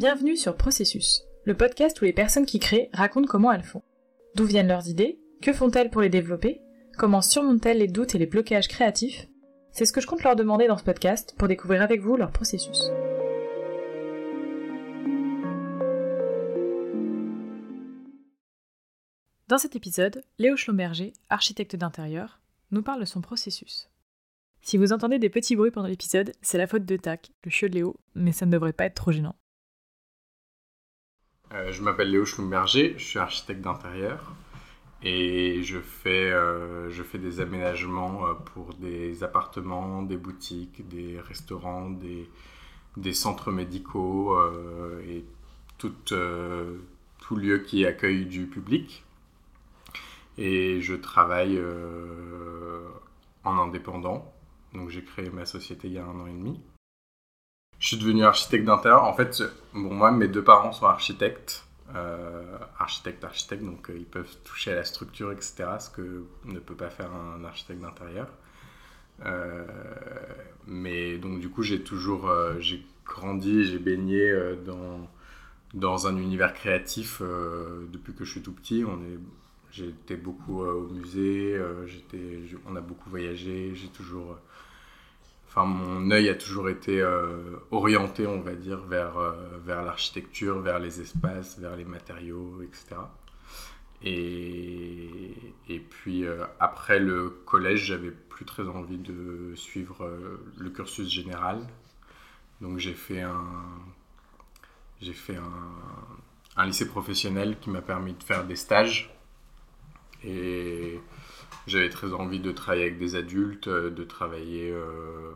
Bienvenue sur Processus, le podcast où les personnes qui créent racontent comment elles font. D'où viennent leurs idées Que font-elles pour les développer Comment surmontent-elles les doutes et les blocages créatifs? C'est ce que je compte leur demander dans ce podcast pour découvrir avec vous leur processus. Dans cet épisode, Léo Schlomberger, architecte d'intérieur, nous parle de son processus. Si vous entendez des petits bruits pendant l'épisode, c'est la faute de Tac, le chiot de Léo, mais ça ne devrait pas être trop gênant. Euh, je m'appelle Léo Schlumberger, je suis architecte d'intérieur et je fais, euh, je fais des aménagements euh, pour des appartements, des boutiques, des restaurants, des, des centres médicaux et tout, tout, lieu qui accueille du public. Et je travaille en indépendant, donc j'ai créé ma société il y a un an et demi. Je suis devenu architecte d'intérieur. En fait, bon, moi, mes deux parents sont architectes. Euh, architectes, architectes, donc euh, ils peuvent toucher à la structure, etc., ce que ne peut pas faire un architecte d'intérieur. Euh, mais donc, du coup, j'ai toujours j'ai grandi, j'ai baigné dans, dans un univers créatif depuis que je suis tout petit. On est, été beaucoup au musée, j'étais, on a beaucoup voyagé, j'ai toujours enfin mon œil a toujours été euh, orienté, on va dire, vers, euh, vers l'architecture, vers les espaces, vers les matériaux, etc. Et, et puis euh, après le collège, j'avais plus très envie de suivre le cursus général. Donc j'ai fait un, j'ai fait un, un lycée professionnel qui m'a permis de faire des stages. Et j'avais très envie de travailler avec des adultes, euh, de travailler euh,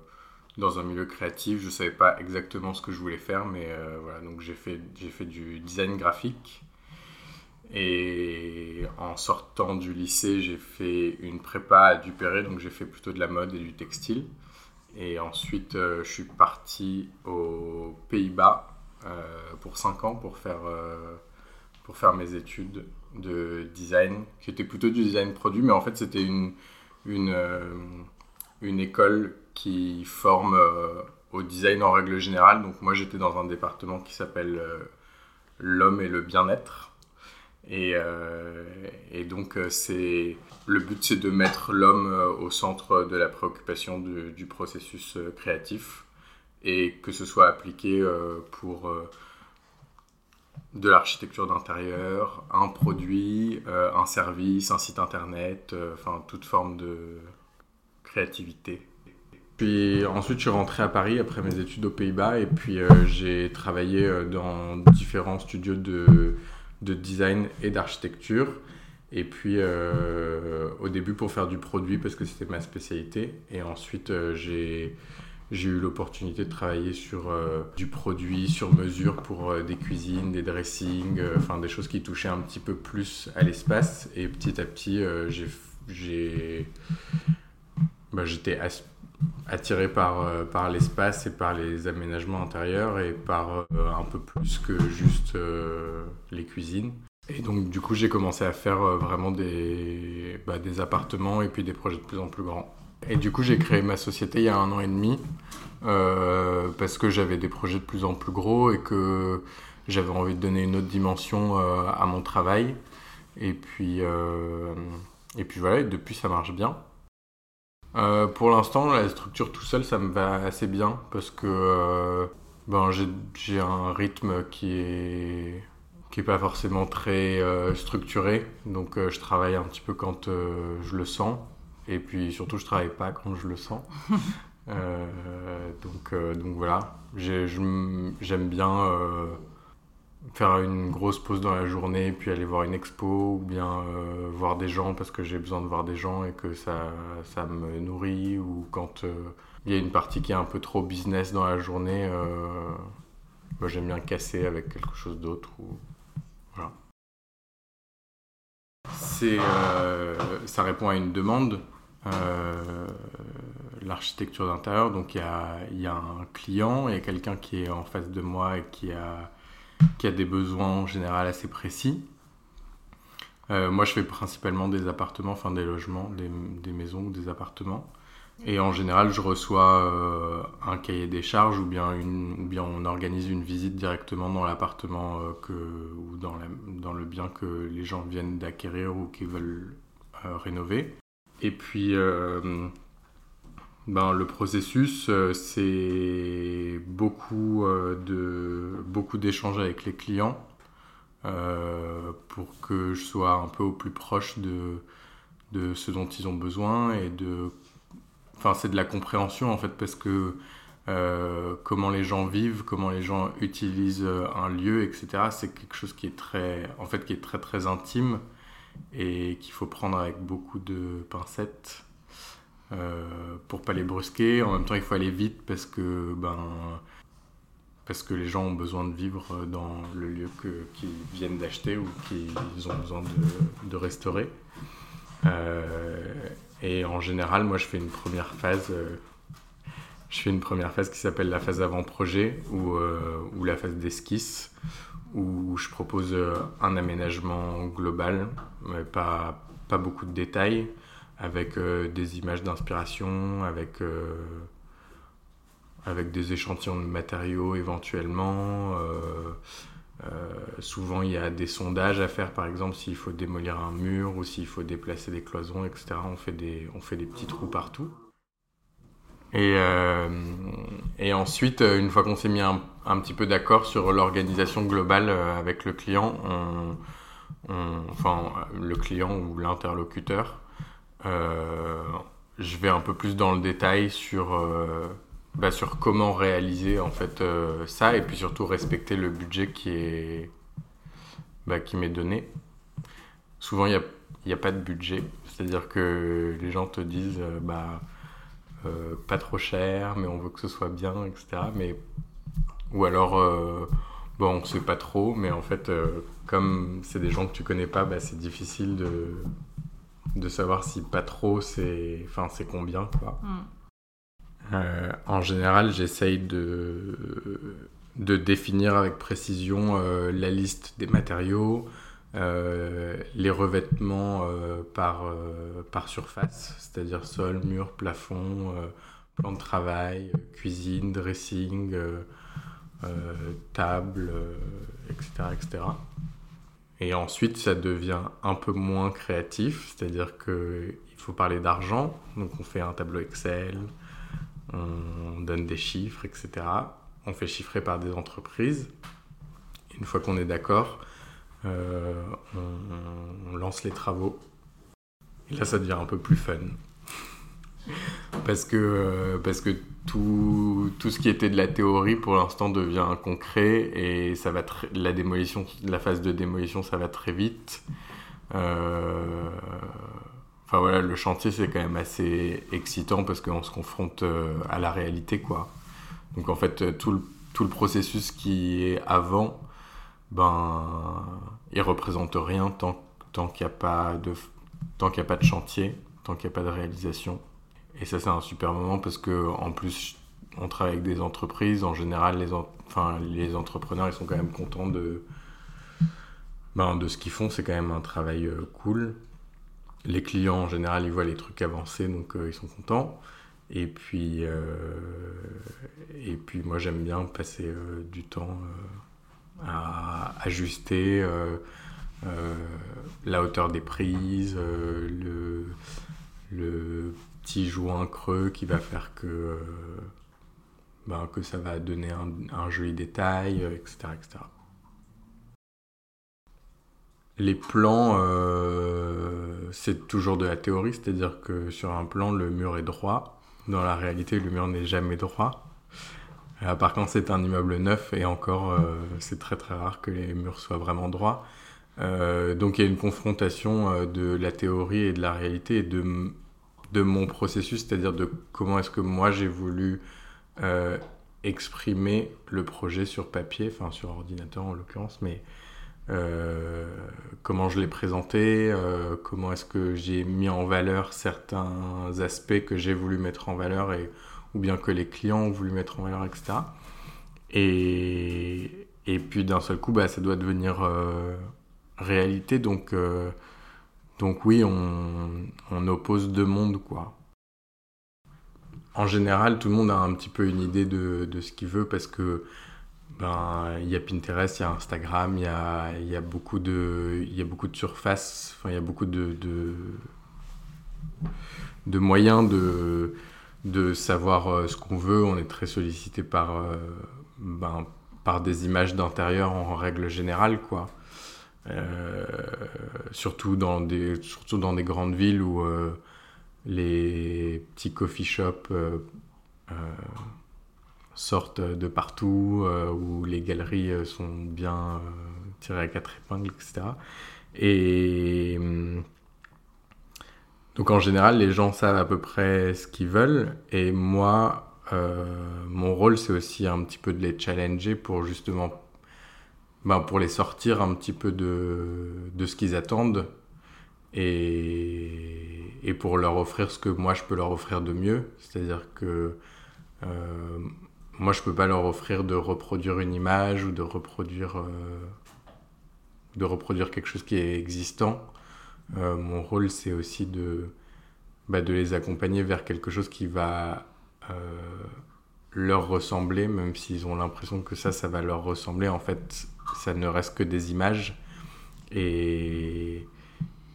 dans un milieu créatif. Je ne savais pas exactement ce que je voulais faire, mais euh, voilà, donc j'ai fait, j'ai fait du design graphique. Et en sortant du lycée, j'ai fait une prépa à Dupéré, donc j'ai fait plutôt de la mode et du textile. Et ensuite, je suis parti aux Pays-Bas pour 5 ans pour faire, pour faire mes études de design, qui était plutôt du design produit, mais en fait c'était une, une, euh, une école qui forme euh, au design en règle générale. Donc moi j'étais dans un département qui s'appelle euh, l'homme et le bien-être. Et, et, donc c'est le but c'est de mettre l'homme au centre de la préoccupation du processus créatif et que ce soit appliqué pour de l'architecture d'intérieur, un produit, euh, un service, un site internet, euh, enfin toute forme de créativité. Puis ensuite, je suis rentré à Paris après mes études aux Pays-Bas et puis euh, j'ai travaillé dans différents studios de, de design et d'architecture. Et puis au début pour faire du produit parce que c'était ma spécialité. Et ensuite, j'ai j'ai eu l'opportunité de travailler sur euh, du produit sur mesure pour euh, des cuisines, des dressings, euh, enfin des choses qui touchaient un petit peu plus à l'espace. Et petit à petit, j'ai, bah, j'étais attiré par, par l'espace et par les aménagements intérieurs et par un peu plus que juste les cuisines. Et donc du coup, j'ai commencé à faire vraiment des, bah, des appartements et puis des projets de plus en plus grands. Et du coup, j'ai créé ma société il y a un an et demi euh, parce que j'avais des projets de plus en plus gros et que j'avais envie de donner une autre dimension euh, à mon travail. Et puis, euh, et puis voilà, et depuis ça marche bien. pour l'instant, la structure tout seul, ça me va assez bien parce que ben, j'ai un rythme qui est qui est pas forcément très structuré. Donc je travaille un petit peu quand je le sens. Et puis surtout, je travaille pas quand je le sens. Euh, donc, euh, donc voilà, j'aime bien euh, faire une grosse pause dans la journée, puis aller voir une expo, ou bien voir des gens parce que j'ai besoin de voir des gens et que ça, ça me nourrit, ou quand il y a une partie qui est un peu trop business dans la journée, j'aime bien casser avec quelque chose d'autre. Ou... Voilà. ça répond à une demande. Euh, l'architecture d'intérieur. Donc il y a, y a, un client, il y a quelqu'un qui est en face de moi et qui a, qui a des besoins en général assez précis. Euh, moi je fais principalement des appartements, enfin des logements, des, maisons ou des appartements. Et en général, je reçois un cahier des charges ou bien, une, ou bien on organise une visite directement dans l'appartement ou dans, dans, le bien que les gens viennent d'acquérir ou qui veulent rénover. Et puis, ben, le processus, c'est beaucoup de beaucoup d'échanges avec les clients euh, pour que je sois un peu au plus proche de, de ce dont ils ont besoin et de enfin c'est de la compréhension en fait parce que euh, comment les gens vivent comment les gens utilisent un lieu etc c'est quelque chose qui est très en fait qui est très très intime et qu'il faut prendre avec beaucoup de pincettes euh, pour pas les brusquer en même temps il faut aller vite parce que ben parce que les gens ont besoin de vivre dans le lieu qu'ils viennent d'acheter ou qu'ils ont besoin de, de restaurer. Euh, et en général, moi, je fais une première phase. Euh, je fais une première phase qui s'appelle la phase avant-projet ou, euh, la phase d'esquisse, où je propose un aménagement global, mais pas, beaucoup de détails, avec des images d'inspiration, avec des échantillons de matériaux éventuellement. Euh, euh, souvent, il y a des sondages à faire, par exemple, s'il faut démolir un mur ou s'il faut déplacer des cloisons, etc. On fait des petits trous partout. Et, euh, et ensuite, une fois qu'on s'est mis un, petit peu d'accord sur l'organisation globale avec le client, enfin le client ou l'interlocuteur, je vais un peu plus dans le détail sur bah, sur comment réaliser en fait euh, ça et puis surtout respecter le budget qui est bah, qui m'est donné. Souvent il n'y a, y a pas de budget, c'est-à-dire que les gens te disent euh, bah euh, pas trop cher mais on veut que ce soit bien etc. Mais ou alors bon on sait pas trop mais en fait comme c'est des gens que tu connais pas bah, c'est difficile de de savoir si pas trop c'est enfin c'est combien quoi. Mm. Euh, en général, j'essaye de, de définir avec précision euh, la liste des matériaux, euh, les revêtements par, par surface, c'est-à-dire sol, mur, plafond, plan de travail, cuisine, dressing, table, etc., etc. Et ensuite, ça devient un peu moins créatif, c'est-à-dire qu'il faut parler d'argent, donc on fait un tableau Excel, on donne des chiffres, etc. On fait chiffrer par des entreprises. Une fois qu'on est d'accord, euh, on, lance les travaux. Et là, ça devient un peu plus fun. parce que, euh, parce que tout, tout, ce qui était de la théorie, pour l'instant, devient concret et ça va la démolition, la phase de démolition, ça va très vite. Euh, Enfin voilà, le chantier c'est quand même assez excitant parce qu'on se confronte à la réalité quoi. Donc en fait tout le, tout le processus qui est avant, ben il représente rien tant, tant qu'il n'y a pas de tant qu'il a pas de chantier, tant qu'il n'y a pas de réalisation. Et ça c'est un super moment parce que en plus on travaille avec des entreprises, en général les, enfin, les entrepreneurs ils sont quand même contents de, ben, de ce qu'ils font, c'est quand même un travail euh, cool. Les clients en général ils voient les trucs avancer donc euh, ils sont contents. Et puis euh, et puis moi j'aime bien passer du temps à ajuster la hauteur des prises le, le petit joint creux qui va faire que ben, que ça va donner un, un joli détail etc etc les plans, euh, c'est toujours de la théorie, c'est-à-dire que sur un plan, le mur est droit. Dans la réalité, le mur n'est jamais droit. Euh, par contre, c'est un immeuble neuf et encore, euh, c'est très très rare que les murs soient vraiment droits. donc il y a une confrontation de la théorie et de la réalité et de, de mon processus, c'est-à-dire de comment est-ce que moi j'ai voulu exprimer le projet sur papier, enfin sur ordinateur en l'occurrence, mais euh, comment je l'ai présenté, euh, comment est-ce que j'ai mis en valeur certains aspects que j'ai voulu mettre en valeur et, ou bien que les clients ont voulu mettre en valeur, etc. Et, et puis d'un seul coup, bah, ça doit devenir euh, réalité. Donc, donc oui, on, on, oppose deux mondes, quoi. en général, tout le monde a un petit peu une idée de, de ce qu'il veut parce que ben, y a Pinterest, il y a Instagram, il y a, y a beaucoup de, y a beaucoup de surfaces, il y a beaucoup de, de moyens de, de savoir euh, ce qu'on veut. On est très sollicité par, euh, ben, des images d'intérieur en règle générale, quoi. Euh, surtout, dans des, grandes villes où les petits coffee shops sortent de partout, où les galeries sont bien tirées à quatre épingles, etc. Et donc en général, les gens savent à peu près ce qu'ils veulent. Et moi, euh, mon rôle, c'est aussi un petit peu de les challenger pour justement, ben, pour les sortir un petit peu de, de ce qu'ils attendent et, et, pour leur offrir ce que moi je peux leur offrir de mieux. C'est-à-dire que euh, moi, je peux pas leur offrir de reproduire une image ou de reproduire, euh, de reproduire quelque chose qui est existant. Euh, mon rôle, c'est aussi de, bah, de les accompagner vers quelque chose qui va euh, leur ressembler, même s'ils ont l'impression que ça, ça va leur ressembler. En fait, ça ne reste que des images. Et,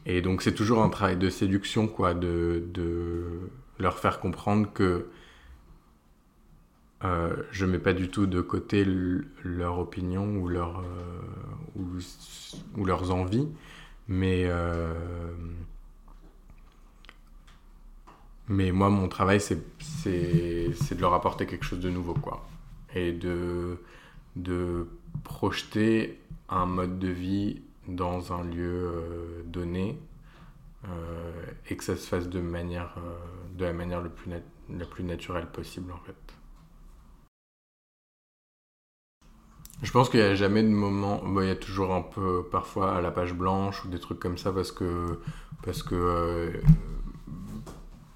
et donc, c'est toujours un travail de séduction, quoi, de, de leur faire comprendre que euh, je mets pas du tout de côté leur opinion ou, leur, ou, ou, leurs envies, mais, euh, mais moi, mon travail, c'est de leur apporter quelque chose de nouveau, quoi. Et de, projeter un mode de vie dans un lieu euh, donné euh, et que ça se fasse de, manière, de la manière la plus naturelle possible, en fait. Je pense qu'il n'y a jamais de moment. il y a toujours un peu, parfois, à la page blanche ou des trucs comme ça parce que, parce que, euh,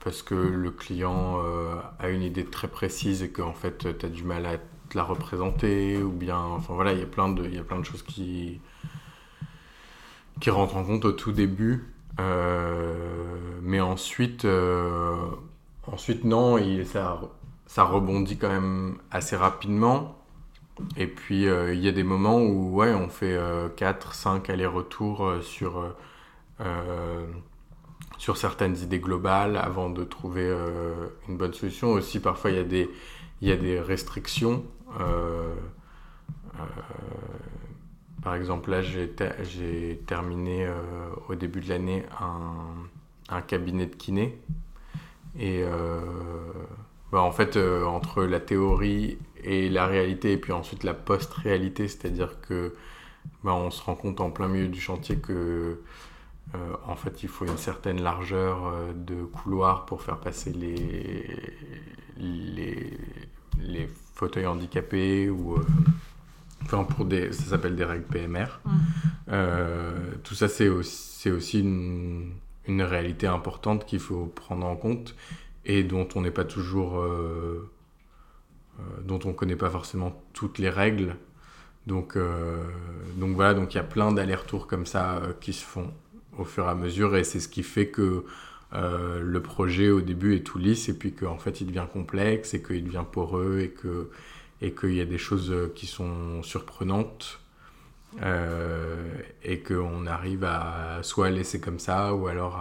parce que le client euh, a une idée très précise et qu'en fait, tu as du mal à te la représenter ou bien. Enfin voilà, il y a plein de, il plein de choses qui, qui rentrent en compte au tout début. Euh, mais ensuite, ensuite, non, ça, ça rebondit quand même assez rapidement. Et puis, euh, il y a des moments où ouais, on fait 4, euh, 5 allers-retours euh, sur, sur certaines idées globales avant de trouver une bonne solution. Aussi, parfois, il y a des, y a des restrictions. par exemple, là, j'ai terminé au début de l'année un, un, cabinet de kiné. Et bah, en fait, entre la théorie et la réalité, et puis ensuite la post-réalité, c'est-à-dire que bah, on se rend compte en plein milieu du chantier que euh, en fait il faut une certaine largeur euh, de couloir pour faire passer les, les, les fauteuils handicapés ou euh, enfin pour des ça s'appelle des règles PMR. Mmh. tout ça c'est aussi, aussi une, une, réalité importante qu'il faut prendre en compte et dont on n'est pas toujours euh, dont on ne connaît pas forcément toutes les règles. Donc, euh, donc voilà, donc il y a plein d'allers-retours comme ça euh, qui se font au fur et à mesure et c'est ce qui fait que le projet au début est tout lisse et puis qu'en fait il devient complexe et qu'il devient poreux et que et qu'il y a des choses qui sont surprenantes et qu'on arrive à soit laisser comme ça ou alors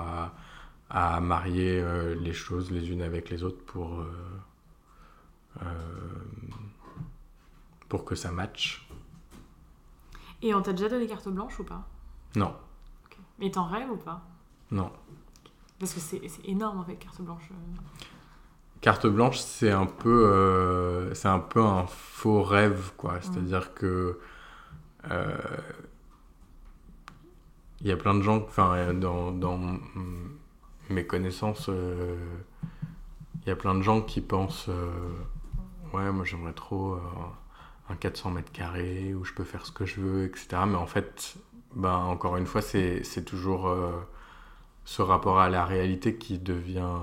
à, marier les choses les unes avec les autres pour euh, pour que ça matche. Et on t'a déjà donné carte blanche ou pas Non. Mais t'en rêves ou pas Non. Parce que c'est énorme en fait, carte blanche. Euh. Carte blanche, c'est un peu, euh, c'est un peu un faux rêve, quoi. C'est-à-dire que il y a plein de gens, enfin, dans, dans, mes connaissances, il y a plein de gens qui pensent ouais, moi j'aimerais trop euh, un 400 mètres carrés où je peux faire ce que je veux, etc. Mais en fait, ben, encore une fois, c'est toujours euh, ce rapport à la réalité qui devient.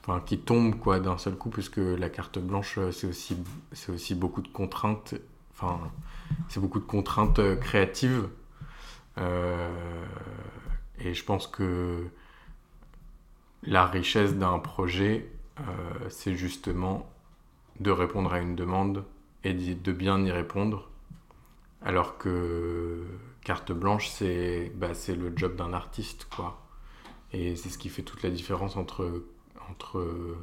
Enfin, qui tombe quoi d'un seul coup, puisque la carte blanche, euh, c'est aussi, aussi beaucoup de contraintes. Enfin, c'est beaucoup de contraintes créatives. et je pense que la richesse d'un projet, c'est justement de répondre à une demande et de bien y répondre. Alors que carte blanche, c'est bah, le job d'un artiste, quoi. Et c'est ce qui fait toute la différence entre, entre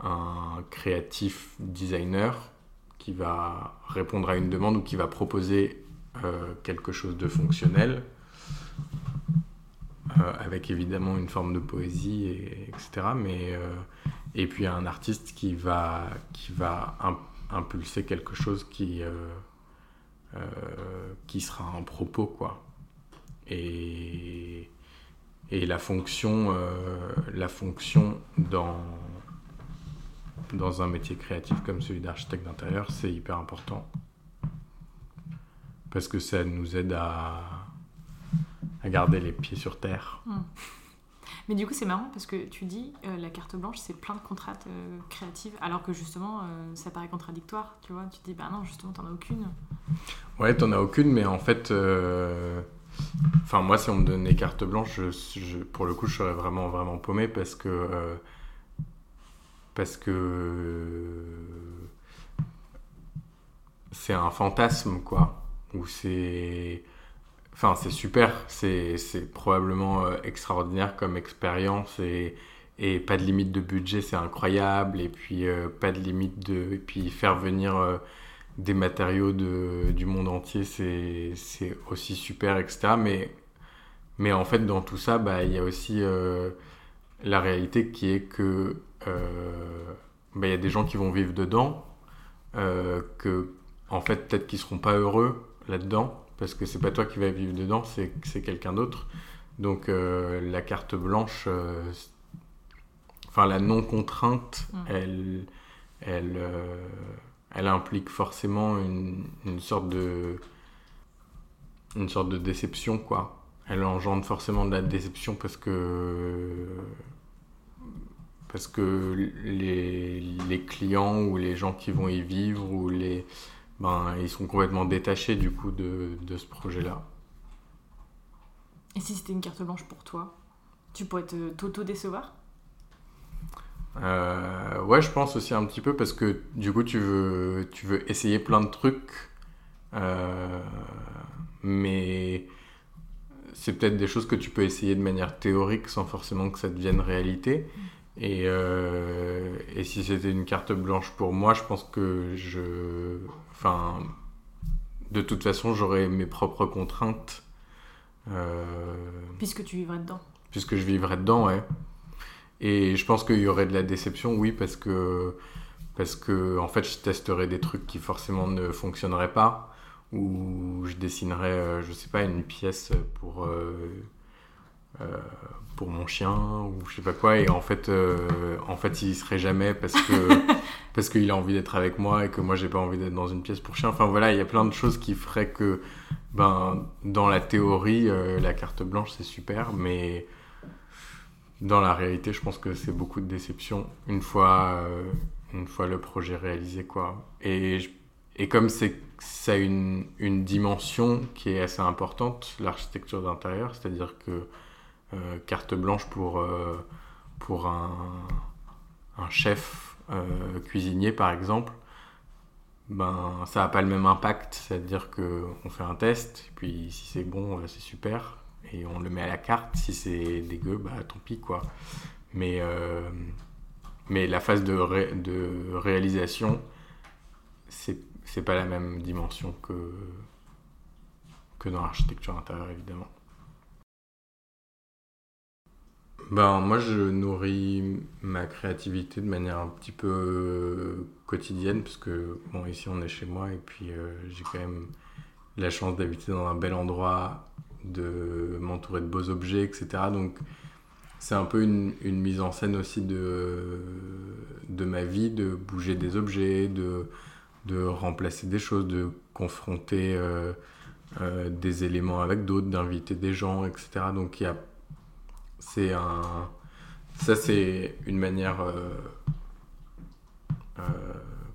un créatif designer qui va répondre à une demande ou qui va proposer euh, quelque chose de fonctionnel, euh, avec évidemment une forme de poésie, et, etc. Mais, euh, et puis un artiste qui va, qui va impulser quelque chose qui, qui sera un propos, quoi. Et, et la fonction, la fonction dans dans un métier créatif comme celui d'architecte d'intérieur, c'est hyper important. Parce que ça nous aide à, à garder les pieds sur terre. Hmm. Mais du coup, c'est marrant parce que tu dis euh, la carte blanche, c'est plein de contraintes euh, créatives, alors que justement, euh, ça paraît contradictoire. Tu vois, tu te dis, bah non, justement, t'en as aucune. Ouais, t'en as aucune, mais en fait, enfin, moi, si on me donnait carte blanche, pour le coup, je serais vraiment, vraiment paumé parce que parce que c'est un fantasme, quoi. Ou c'est. Enfin, c'est super, c'est probablement euh, extraordinaire comme expérience et, et, pas de limite de budget, c'est incroyable. Et puis, euh, pas de limite de. Et puis, faire venir euh, des matériaux de, du monde entier, c'est aussi super, etc. Mais, mais en fait, dans tout ça, bah, il y a aussi la réalité qui est que bah, il y a des gens qui vont vivre dedans, que en fait peut-être qu'ils seront pas heureux là-dedans, parce que c'est pas toi qui vas vivre dedans, c'est quelqu'un d'autre. Donc euh, la carte blanche, enfin la non-contrainte, mm. elle, elle, elle implique forcément une, une, sorte de une sorte de déception quoi. Elle engendre forcément de la déception parce que parce que les, les, clients ou les gens qui vont y vivre ou les ben ils sont complètement détachés du coup de, de ce projet là et si c'était une carte blanche pour toi tu pourrais te t'auto décevoir euh, ouais je pense aussi un petit peu parce que du coup tu veux tu veux essayer plein de trucs euh, mais c'est peut-être des choses que tu peux essayer de manière théorique sans forcément que ça devienne réalité. Et, euh, et si c'était une carte blanche pour moi, je pense que je. Enfin. De toute façon, j'aurais mes propres contraintes. Euh, puisque tu vivrais dedans. Puisque je vivrais dedans, ouais. Et je pense qu'il y aurait de la déception, oui, parce que. Parce que, en fait, je testerais des trucs qui forcément ne fonctionneraient pas. Ou je dessinerais, euh, je sais pas, une pièce pour euh, pour mon chien ou je sais pas quoi. Et en fait euh, en fait il serait jamais parce que parce qu'il a envie d'être avec moi et que moi j'ai pas envie d'être dans une pièce pour chien. Enfin voilà il y a plein de choses qui feraient que ben dans la théorie euh, la carte blanche c'est super. Mais dans la réalité je pense que c'est beaucoup de déception une fois une fois le projet réalisé quoi. Et et comme c'est ça a une, une dimension qui est assez importante l'architecture d'intérieur c'est à dire que euh, carte blanche pour, euh, pour un, un chef euh, cuisinier, par exemple, ben, ça n'a pas le même impact. C'est-à-dire qu'on fait un test, puis si c'est bon, c'est super, et on le met à la carte. Si c'est dégueu, bah tant pis, quoi. Mais, mais la phase de, de réalisation, c'est, c'est pas la même dimension que, que dans l'architecture intérieure, évidemment. Ben, moi, je nourris ma créativité de manière un petit peu euh, quotidienne, parce que, bon, ici, on est chez moi, et puis euh, j'ai quand même la chance d'habiter dans un bel endroit, de m'entourer de beaux objets, etc. Donc, c'est un peu une, une, mise en scène aussi de, de ma vie, de bouger des objets, de, de remplacer des choses, de confronter euh, des éléments avec d'autres, d'inviter des gens, etc. Donc, c'est un. Ça, c'est une manière euh, euh,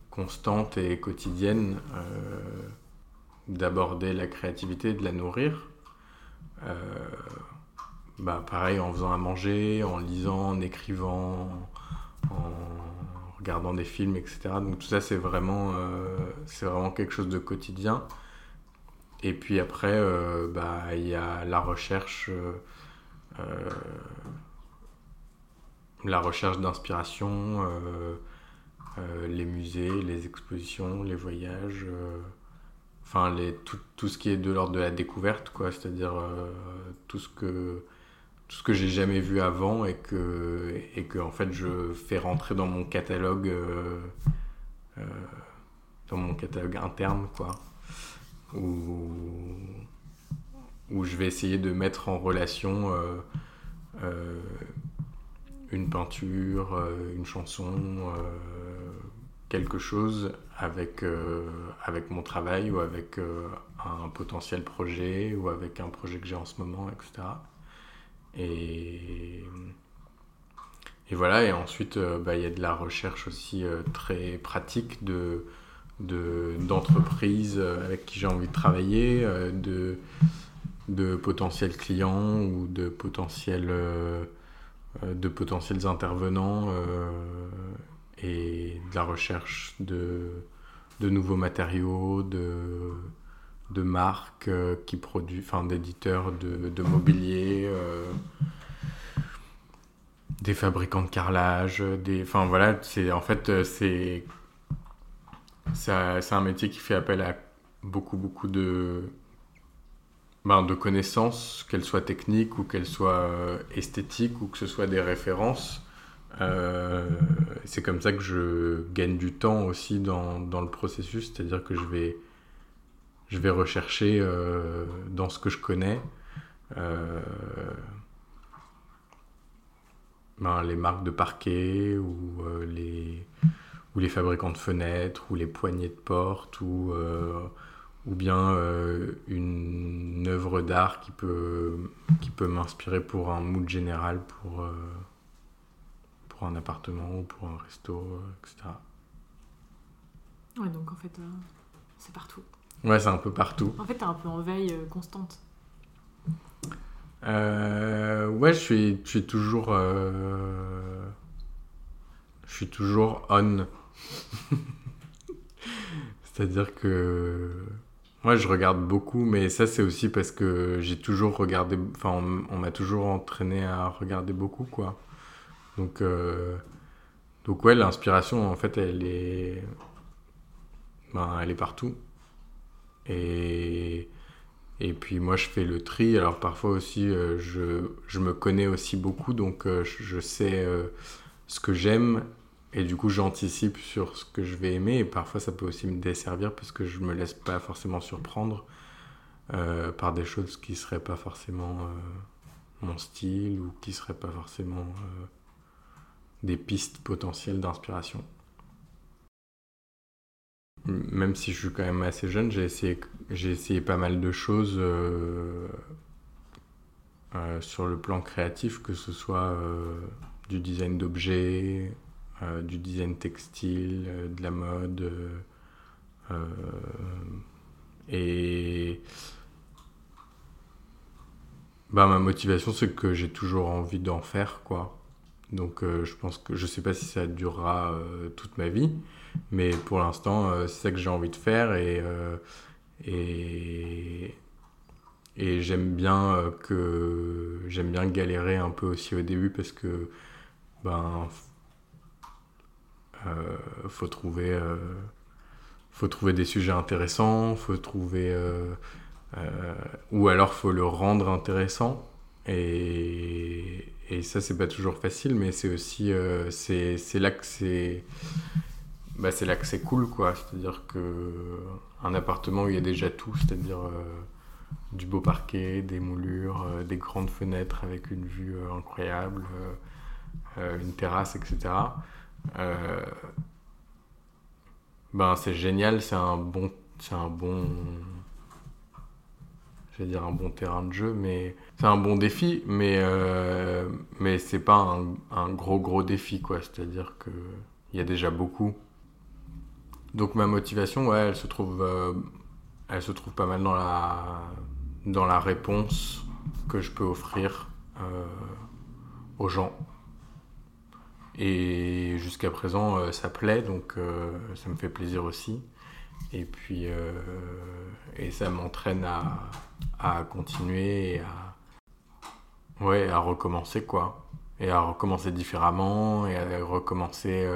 constante et quotidienne euh, d'aborder la créativité, de la nourrir. bah, pareil, en faisant à manger, en lisant, en écrivant, en regardant des films, etc. Donc tout ça, c'est vraiment, c'est vraiment quelque chose de quotidien. Et puis après, bah, il y a la recherche la recherche d'inspiration, euh, euh, les musées, les expositions, les voyages, euh, enfin tout, ce qui est de l'ordre de la découverte, quoi, c'est-à-dire tout ce que que j'ai jamais vu avant et que et que en fait je fais rentrer dans mon catalogue dans mon catalogue interne quoi où je vais essayer de mettre en relation une peinture, euh, une chanson, euh, quelque chose avec, euh, avec mon travail ou avec un potentiel projet ou avec un projet que j'ai en ce moment, etc. Et, et voilà, et ensuite, bah, il y a de la recherche aussi très pratique de d'entreprises avec qui j'ai envie de travailler, de, de potentiels clients ou de potentiels euh, de potentiels intervenants euh, et de la recherche de, de nouveaux matériaux, de, de marques euh, qui produisent, enfin d'éditeurs de, de, mobilier, des fabricants de carrelage, des, enfin voilà, c'est en fait c'est c'est un métier qui fait appel à beaucoup beaucoup de ben, de connaissances, qu'elles soient techniques ou qu'elles soient euh, esthétiques ou que ce soit des références. Euh, c'est comme ça que je gagne du temps aussi dans, dans le processus, c'est-à-dire que je vais, je vais rechercher euh, dans ce que je connais ben, les marques de parquet ou, les, ou les fabricants de fenêtres ou les poignées de porte ou ou bien euh, une œuvre d'art qui peut, qui peut m'inspirer pour un mood général, pour, euh, pour un appartement ou pour un resto, euh, etc. Ouais, donc en fait, c'est partout. Ouais, c'est un peu partout. En fait, t'es un peu en veille constante. ouais, je suis, je suis toujours. je suis toujours on. C'est-à-dire que moi, je regarde beaucoup, mais ça, c'est aussi parce que j'ai toujours regardé. Enfin, on, m'a toujours entraîné à regarder beaucoup, quoi. Donc, euh, donc ouais, l'inspiration, en fait, elle est. Ben, elle est partout. Et. Et puis moi, je fais le tri. Alors parfois aussi, euh, je, je, me connais aussi beaucoup, donc euh, je sais ce que j'aime et du coup, j'anticipe sur ce que je vais aimer. Et parfois, ça peut aussi me desservir parce que je me laisse pas forcément surprendre euh, par des choses qui seraient pas forcément euh, mon style ou qui seraient pas forcément euh, des pistes potentielles d'inspiration. Même si je suis quand même assez jeune, j'ai essayé, j'ai essayé pas mal de choses sur le plan créatif, que ce soit du design d'objets, euh, du design textile, euh, de la mode. Euh, et bah, ma motivation, c'est que j'ai toujours envie d'en faire, quoi. Donc je pense que je sais pas si ça durera toute ma vie, mais pour l'instant c'est ça que j'ai envie de faire et et, et j'aime bien que j'aime bien galérer un peu aussi au début parce que ben faut trouver euh, faut trouver des sujets intéressants, faut trouver euh, ou alors faut le rendre intéressant. Et, et ça c'est pas toujours facile mais c'est aussi c'est là que c'est bah, c'est là que c'est cool quoi. C'est à dire que un appartement où il y a déjà tout c'est à dire du beau parquet des moulures des grandes fenêtres avec une vue incroyable une terrasse etc euh, ben c'est génial, c'est un bon, c'est un bon, je vais dire un bon terrain de jeu, mais c'est un bon défi, mais euh, mais c'est pas un, gros gros défi quoi. C'est-à-dire que il y a déjà beaucoup. Donc ma motivation, elle se trouve, euh, elle se trouve pas mal dans la réponse que je peux offrir aux gens Et jusqu'à présent, ça plaît, donc ça me fait plaisir aussi. Et puis, et ça m'entraîne à, à, continuer et à, ouais, à recommencer, quoi. Et à recommencer différemment, et à recommencer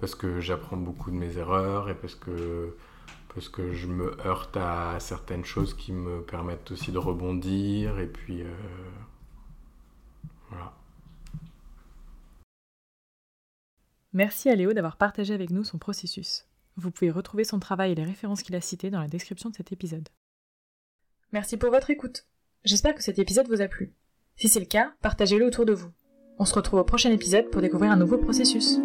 parce que j'apprends beaucoup de mes erreurs et parce que, parce que je me heurte à certaines choses qui me permettent aussi de rebondir. Et puis, euh, Merci à Léo d'avoir partagé avec nous son processus. Vous pouvez retrouver son travail et les références qu'il a citées dans la description de cet épisode. Merci pour votre écoute. J'espère que cet épisode vous a plu. Si c'est le cas, partagez-le autour de vous. On se retrouve au prochain épisode pour découvrir un nouveau processus.